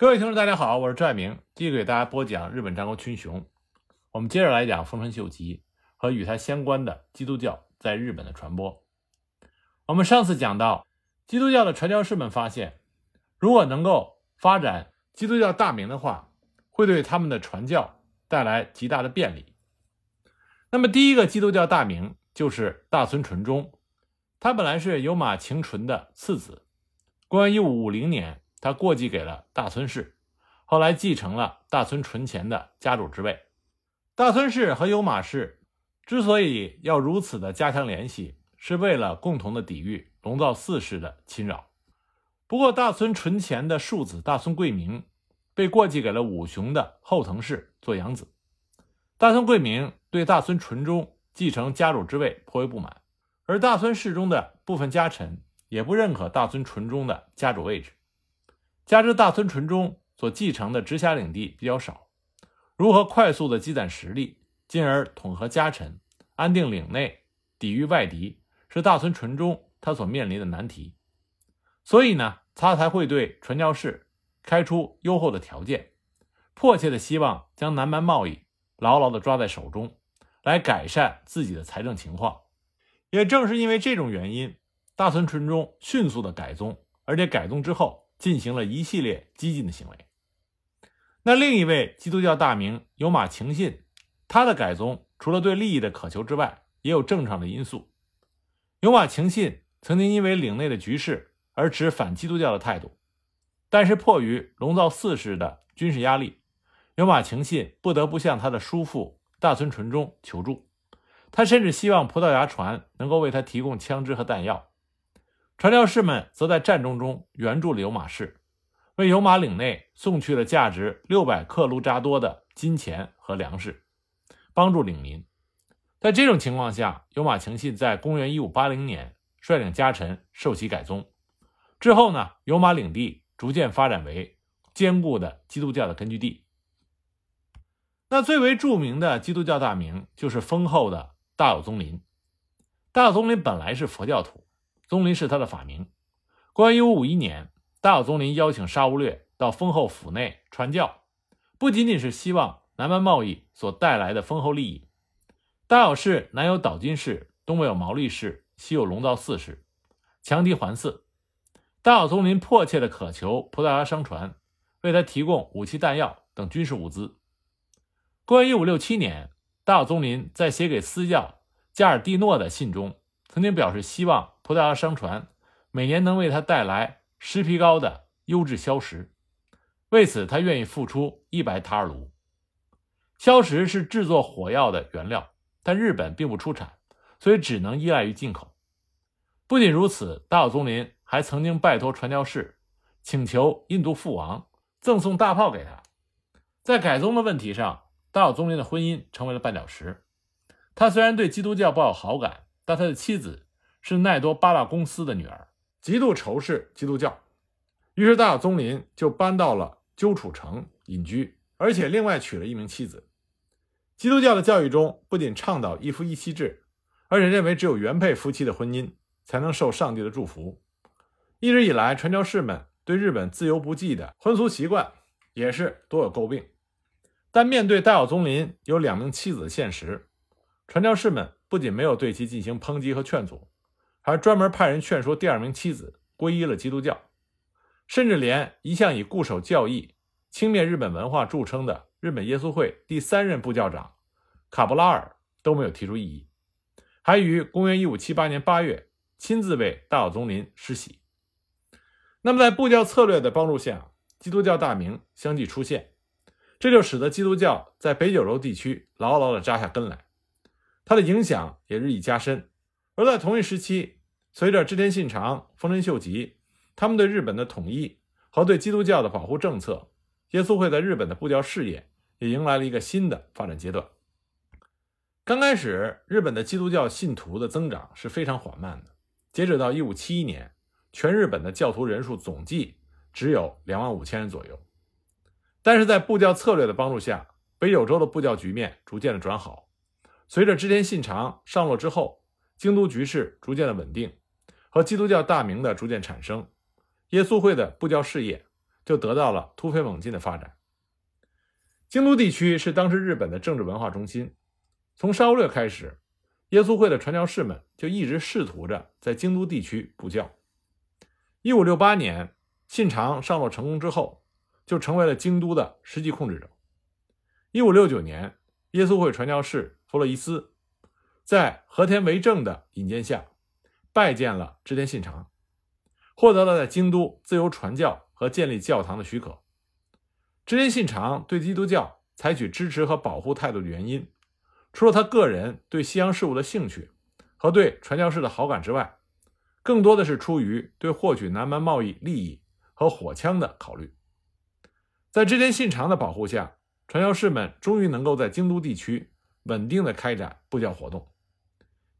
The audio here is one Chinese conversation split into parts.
各位听众，大家好，我是赵爱明，继续给大家播讲日本战国群雄。我们接着来讲丰臣秀吉和与他相关的基督教在日本的传播。我们上次讲到，基督教的传教士们发现，如果能够发展基督教大名的话，会对他们的传教带来极大的便利。那么，第一个基督教大名就是大村纯忠，他本来是有马晴纯的次子。公元一五五零年。他过继给了大村氏，后来继承了大村纯前的家主之位。大村氏和有马氏之所以要如此的加强联系，是为了共同的抵御龙造四世的侵扰。不过，大村纯前的庶子大村贵明被过继给了武雄的后藤氏做养子。大村贵明对大村纯忠继承家主之位颇为不满，而大村氏中的部分家臣也不认可大村纯忠的家主位置。加之大村纯忠所继承的直辖领地比较少，如何快速的积攒实力，进而统合家臣，安定领内，抵御外敌，是大村纯忠他所面临的难题。所以呢，他才会对传教士开出优厚的条件，迫切的希望将南蛮贸易牢牢的抓在手中，来改善自己的财政情况。也正是因为这种原因，大村纯忠迅速的改宗，而且改宗之后。进行了一系列激进的行为。那另一位基督教大名有马晴信，他的改宗除了对利益的渴求之外，也有正常的因素。有马晴信曾经因为领内的局势而持反基督教的态度，但是迫于龙造四世的军事压力，有马晴信不得不向他的叔父大村纯忠求助。他甚至希望葡萄牙船能够为他提供枪支和弹药。传教士们则在战争中援助了有马氏，为有马领内送去了价值六百克卢扎多的金钱和粮食，帮助领民。在这种情况下，有马情信在公元一五八零年率领家臣受洗改宗。之后呢，有马领地逐渐发展为坚固的基督教的根据地。那最为著名的基督教大名就是丰厚的大有宗麟。大有宗麟本来是佛教徒。宗林是他的法名。公元一五五一年，大友宗麟邀请沙乌略到丰后府内传教，不仅仅是希望南蛮贸易所带来的丰厚利益。大友氏南有岛津氏，东北有毛利氏，西有龙造四世，强敌环伺。大友宗麟迫切的渴求葡萄牙商船为他提供武器弹药等军事物资。公元一五六七年，大友宗麟在写给私教加尔蒂诺的信中，曾经表示希望。葡萄牙商船每年能为他带来石皮高的优质硝石，为此他愿意付出一百塔尔卢。硝石是制作火药的原料，但日本并不出产，所以只能依赖于进口。不仅如此，大友宗麟还曾经拜托传教士，请求印度父王赠送大炮给他。在改宗的问题上，大友宗麟的婚姻成为了绊脚石。他虽然对基督教抱有好感，但他的妻子。是奈多巴拉公司的女儿，极度仇视基督教，于是大友宗林就搬到了鸠楚城隐居，而且另外娶了一名妻子。基督教的教育中不仅倡导一夫一妻制，而且认为只有原配夫妻的婚姻才能受上帝的祝福。一直以来，传教士们对日本自由不羁的婚俗习惯也是多有诟病。但面对大友宗林有两名妻子的现实，传教士们不仅没有对其进行抨击和劝阻。还专门派人劝说第二名妻子皈依了基督教，甚至连一向以固守教义、轻蔑日本文化著称的日本耶稣会第三任部教长卡布拉尔都没有提出异议，还于公元一五七八年八月亲自为大岛宗麟施洗。那么，在布教策略的帮助下，基督教大名相继出现，这就使得基督教在北九州地区牢牢地扎下根来，它的影响也日益加深。而在同一时期，随着织田信长、丰臣秀吉他们对日本的统一和对基督教的保护政策，耶稣会在日本的布教事业也迎来了一个新的发展阶段。刚开始，日本的基督教信徒的增长是非常缓慢的。截止到1571年，全日本的教徒人数总计只有2万五千人左右。但是在布教策略的帮助下，北九州的布教局面逐渐的转好。随着织田信长上落之后，京都局势逐渐的稳定，和基督教大名的逐渐产生，耶稣会的布教事业就得到了突飞猛进的发展。京都地区是当时日本的政治文化中心，从沙悟略开始，耶稣会的传教士们就一直试图着在京都地区布教。一五六八年，信长上洛成功之后，就成为了京都的实际控制者。一五六九年，耶稣会传教士弗洛伊斯在和田为政的引荐下，拜见了织田信长，获得了在京都自由传教和建立教堂的许可。织田信长对基督教采取支持和保护态度的原因，除了他个人对西洋事物的兴趣和对传教士的好感之外，更多的是出于对获取南蛮贸易利益和火枪的考虑。在织田信长的保护下，传教士们终于能够在京都地区稳定的开展布教活动。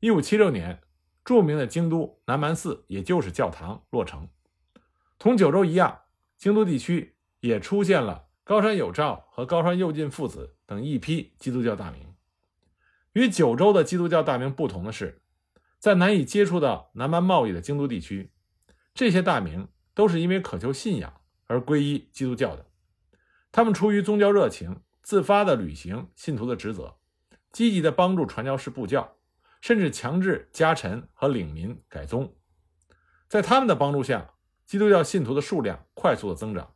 一五七六年，著名的京都南蛮寺，也就是教堂落成。同九州一样，京都地区也出现了。高山有照和高山右近父子等一批基督教大名。与九州的基督教大名不同的是，在难以接触到南蛮贸易的京都地区，这些大名都是因为渴求信仰而皈依基督教的。他们出于宗教热情，自发地履行信徒的职责，积极地帮助传教士布教，甚至强制家臣和领民改宗。在他们的帮助下，基督教信徒的数量快速的增长。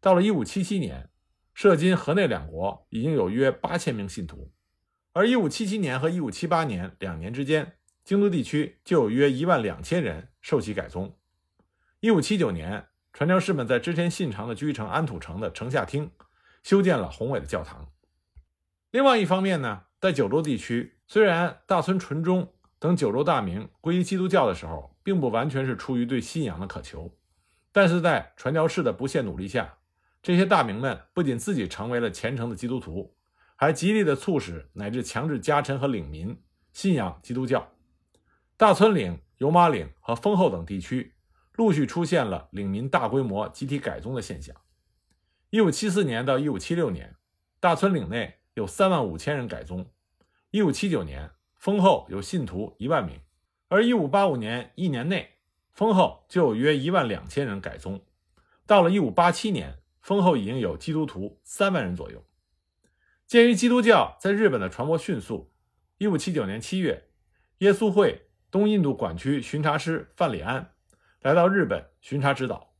到了1577年，涉金、河内两国已经有约八千名信徒，而1577年和1578年两年之间，京都地区就有约一万两千人受洗改宗。1579年，传教士们在织田信长的居城安土城的城下町修建了宏伟的教堂。另外一方面呢，在九州地区，虽然大村纯忠等九州大名皈依基督教的时候，并不完全是出于对信仰的渴求，但是在传教士的不懈努力下，这些大名们不仅自己成为了虔诚的基督徒，还极力的促使乃至强制家臣和领民信仰基督教。大村岭、油马岭和丰后等地区陆续出现了领民大规模集体改宗的现象。一五七四年到一五七六年，大村岭内有三万五千人改宗；一五七九年，丰后有信徒一万名；而一五八五年一年内，丰后就有约一万两千人改宗。到了一五八七年。丰后已经有基督徒三万人左右。鉴于基督教在日本的传播迅速，1579年7月，耶稣会东印度管区巡查师范里安来到日本巡查指导。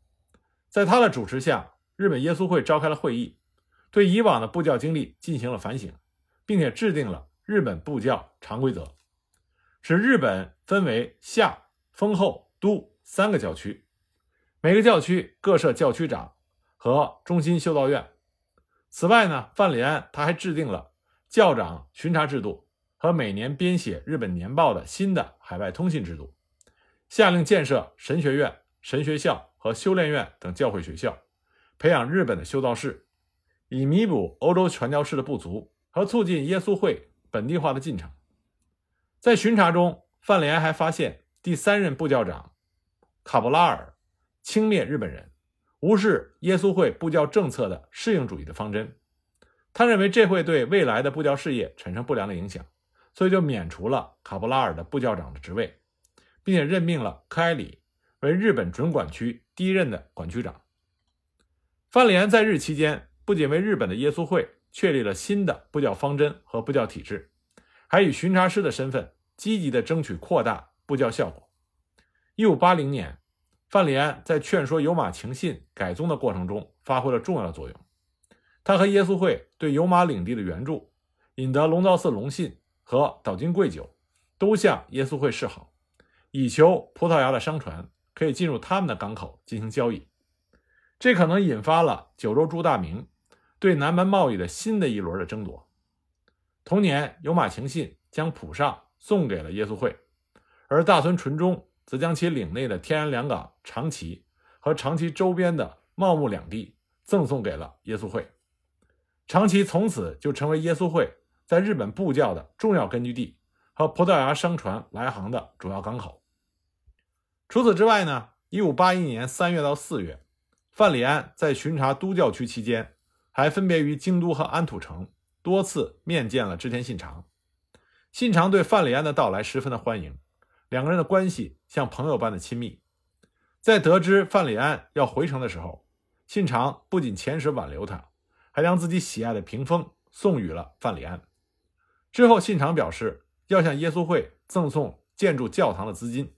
在他的主持下，日本耶稣会召开了会议，对以往的布教经历进行了反省，并且制定了日本布教常规则，使日本分为下、丰后、都三个教区，每个教区各设教区长。和中心修道院。此外呢，范里安他还制定了教长巡查制度和每年编写日本年报的新的海外通信制度，下令建设神学院、神学校和修炼院等教会学校，培养日本的修道士，以弥补欧洲传教士的不足和促进耶稣会本地化的进程。在巡查中，范里安还发现第三任部教长卡布拉尔轻蔑日本人。无视耶稣会布教政策的适应主义的方针，他认为这会对未来的布教事业产生不良的影响，所以就免除了卡布拉尔的布教长的职位，并且任命了科埃里为日本准管区第一任的管区长。范里安在日期间不仅为日本的耶稣会确立了新的布教方针和布教体制，还以巡查师的身份积极地争取扩大布教效果。一五八零年。范里安在劝说有马情信改宗的过程中发挥了重要的作用。他和耶稣会对有马领地的援助，引得龙造寺隆信和岛津贵久都向耶稣会示好，以求葡萄牙的商船可以进入他们的港口进行交易。这可能引发了九州诸大名对南蛮贸易的新的一轮的争夺。同年，有马晴信将浦上送给了耶稣会，而大村纯忠。则将其领内的天然良港长崎和长崎周边的茂木两地赠送给了耶稣会，长崎从此就成为耶稣会在日本布教的重要根据地和葡萄牙商船来航的主要港口。除此之外呢，一五八一年三月到四月，范里安在巡查都教区期间，还分别于京都和安土城多次面见了织田信长，信长对范里安的到来十分的欢迎。两个人的关系像朋友般的亲密。在得知范里安要回城的时候，信长不仅遣使挽留他，还将自己喜爱的屏风送予了范里安。之后，信长表示要向耶稣会赠送建筑教堂的资金，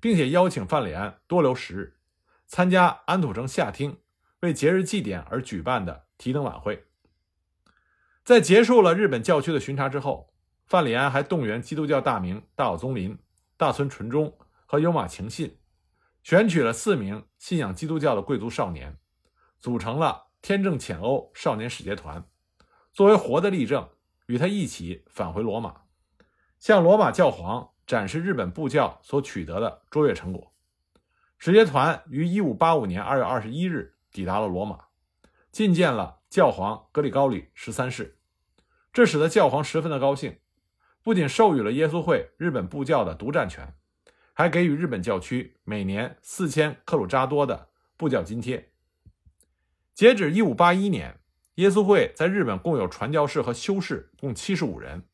并且邀请范里安多留十日，参加安土城下町为节日祭典而举办的提灯晚会。在结束了日本教区的巡查之后，范里安还动员基督教大名大岛宗林、大村纯忠和有马晴信，选取了四名信仰基督教的贵族少年，组成了天正遣欧少年使节团，作为活的例证。与他一起返回罗马，向罗马教皇展示日本布教所取得的卓越成果。使节团于1585年2月21日抵达了罗马，觐见了教皇格里高里十三世。这使得教皇十分的高兴，不仅授予了耶稣会日本布教的独占权，还给予日本教区每年四千克鲁扎多的布教津贴。截止1581年。耶稣会在日本共有传教士和修士共七十五人，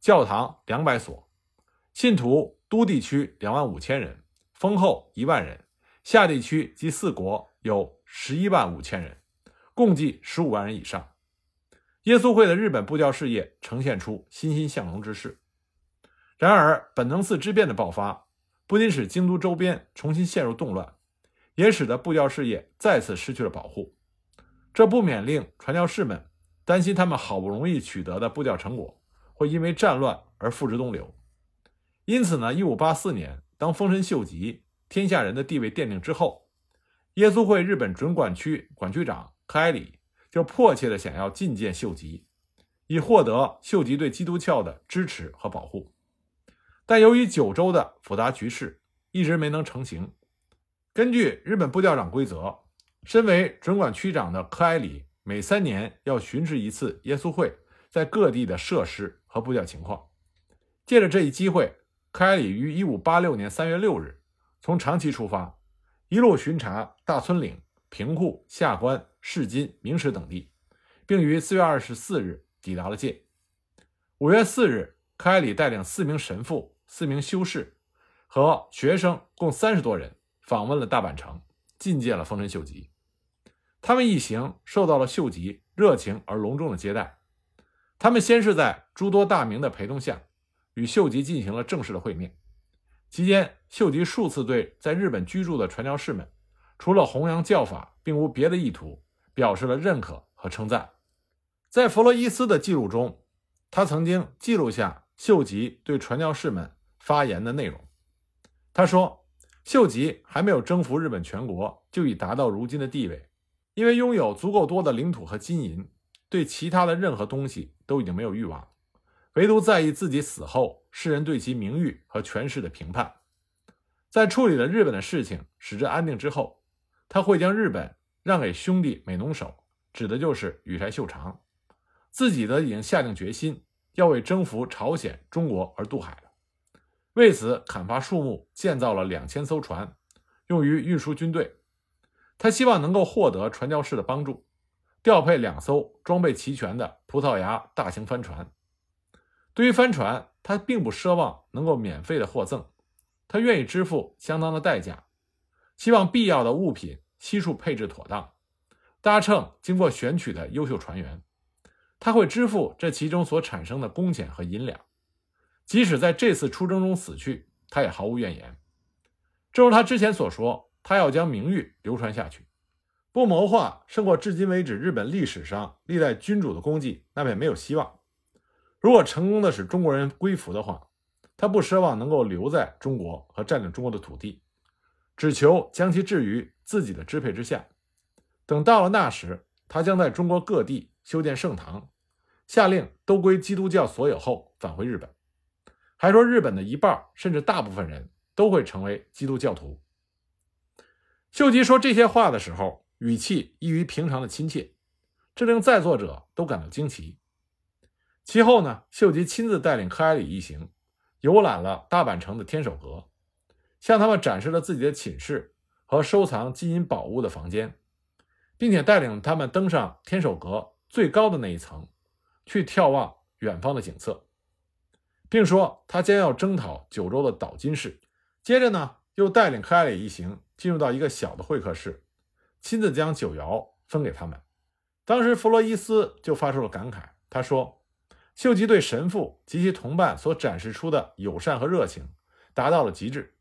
教堂两百所，信徒都地区两万五千人，丰后一万人，下地区及四国有十一万五千人，共计十五万人以上。耶稣会的日本布教事业呈现出欣欣向荣之势。然而，本能寺之变的爆发，不仅使京都周边重新陷入动乱，也使得布教事业再次失去了保护。这不免令传教士们担心，他们好不容易取得的布教成果会因为战乱而付之东流。因此呢，一五八四年，当丰臣秀吉天下人的地位奠定之后，耶稣会日本准管区管区长柯埃里就迫切地想要觐见秀吉，以获得秀吉对基督教的支持和保护。但由于九州的复杂局势一直没能成型，根据日本布教长规则。身为准管区长的柯埃里，每三年要巡视一次耶稣会在各地的设施和布教情况。借着这一机会，柯埃里于1586年3月6日从长崎出发，一路巡查大村岭、平户、下关、市津、明石等地，并于4月24日抵达了界。5月4日，柯埃里带领四名神父、四名修士和学生共三十多人访问了大阪城，觐见了丰臣秀吉。他们一行受到了秀吉热情而隆重的接待。他们先是在诸多大名的陪同下，与秀吉进行了正式的会面。期间，秀吉数次对在日本居住的传教士们，除了弘扬教法，并无别的意图，表示了认可和称赞。在弗洛伊斯的记录中，他曾经记录下秀吉对传教士们发言的内容。他说：“秀吉还没有征服日本全国，就已达到如今的地位。”因为拥有足够多的领土和金银，对其他的任何东西都已经没有欲望，唯独在意自己死后世人对其名誉和权势的评判。在处理了日本的事情，使之安定之后，他会将日本让给兄弟美浓守，指的就是羽柴秀长。自己呢已经下定决心要为征服朝鲜、中国而渡海，为此砍伐树木，建造了两千艘船，用于运输军队。他希望能够获得传教士的帮助，调配两艘装备齐全的葡萄牙大型帆船。对于帆船，他并不奢望能够免费的获赠，他愿意支付相当的代价，希望必要的物品悉数配置妥当，搭乘经过选取的优秀船员。他会支付这其中所产生的工钱和银两，即使在这次出征中死去，他也毫无怨言。正如他之前所说。他要将名誉流传下去，不谋划胜过至今为止日本历史上历代君主的功绩，那便没有希望。如果成功的使中国人归服的话，他不奢望能够留在中国和占领中国的土地，只求将其置于自己的支配之下。等到了那时，他将在中国各地修建圣堂，下令都归基督教所有后返回日本，还说日本的一半甚至大部分人都会成为基督教徒。秀吉说这些话的时候，语气异于平常的亲切，这令在座者都感到惊奇。其后呢，秀吉亲自带领克埃里一行游览了大阪城的天守阁，向他们展示了自己的寝室和收藏金银宝物的房间，并且带领他们登上天守阁最高的那一层，去眺望远方的景色，并说他将要征讨九州的岛津氏。接着呢，又带领克莱里一行。进入到一个小的会客室，亲自将酒肴分给他们。当时弗洛伊斯就发出了感慨，他说：“秀吉对神父及其同伴所展示出的友善和热情达到了极致。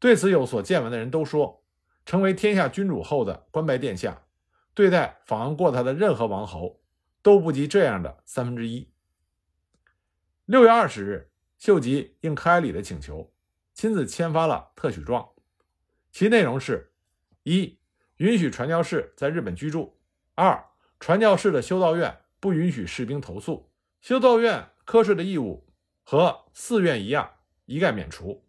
对此有所见闻的人都说，成为天下君主后的关拜殿下，对待访问过他的任何王侯都不及这样的三分之一。”六月二十日，秀吉应柯埃里的请求，亲自签发了特许状，其内容是：一、允许传教士在日本居住；二、传教士的修道院不允许士兵投诉，修道院科税的义务和寺院一样，一概免除；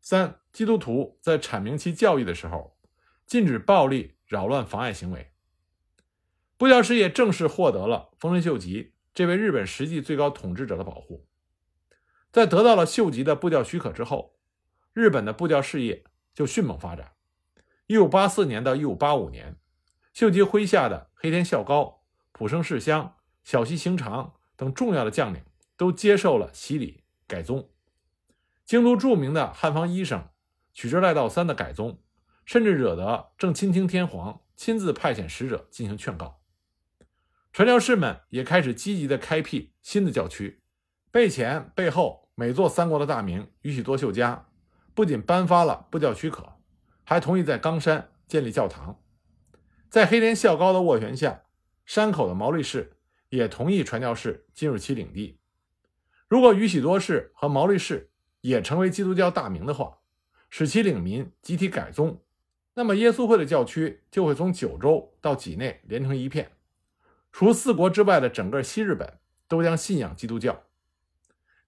三、基督徒在阐明其教义的时候，禁止暴力扰乱妨碍行为。布教事业正式获得了丰臣秀吉这位日本实际最高统治者的保护。在得到了秀吉的布教许可之后，日本的布教事业就迅猛发展。一五八四年到一五八五年，秀吉麾下的黑田孝高、浦生世香、小西行长等重要的将领都接受了洗礼改宗。京都著名的汉方医生取之赖道三的改宗，甚至惹得正亲听天皇亲自派遣使者进行劝告。传教士们也开始积极地开辟新的教区，背前背后。每座三国的大名宇喜多秀家不仅颁发了布教许可，还同意在冈山建立教堂。在黑田孝高的斡旋下，山口的毛利氏也同意传教士进入其领地。如果宇喜多氏和毛利氏也成为基督教大名的话，使其领民集体改宗，那么耶稣会的教区就会从九州到畿内连成一片，除四国之外的整个西日本都将信仰基督教。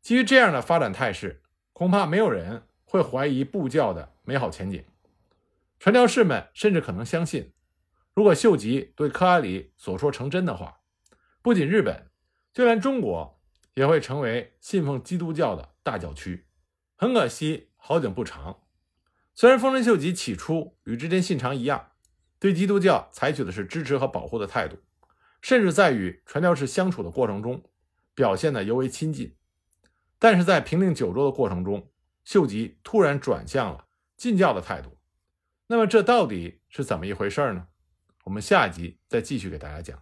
基于这样的发展态势，恐怕没有人会怀疑布教的美好前景。传教士们甚至可能相信，如果秀吉对克阿里所说成真的话，不仅日本，就连中国也会成为信奉基督教的大教区。很可惜，好景不长。虽然丰臣秀吉起初与织田信长一样，对基督教采取的是支持和保护的态度，甚至在与传教士相处的过程中，表现得尤为亲近。但是在平定九州的过程中，秀吉突然转向了禁教的态度。那么这到底是怎么一回事呢？我们下一集再继续给大家讲。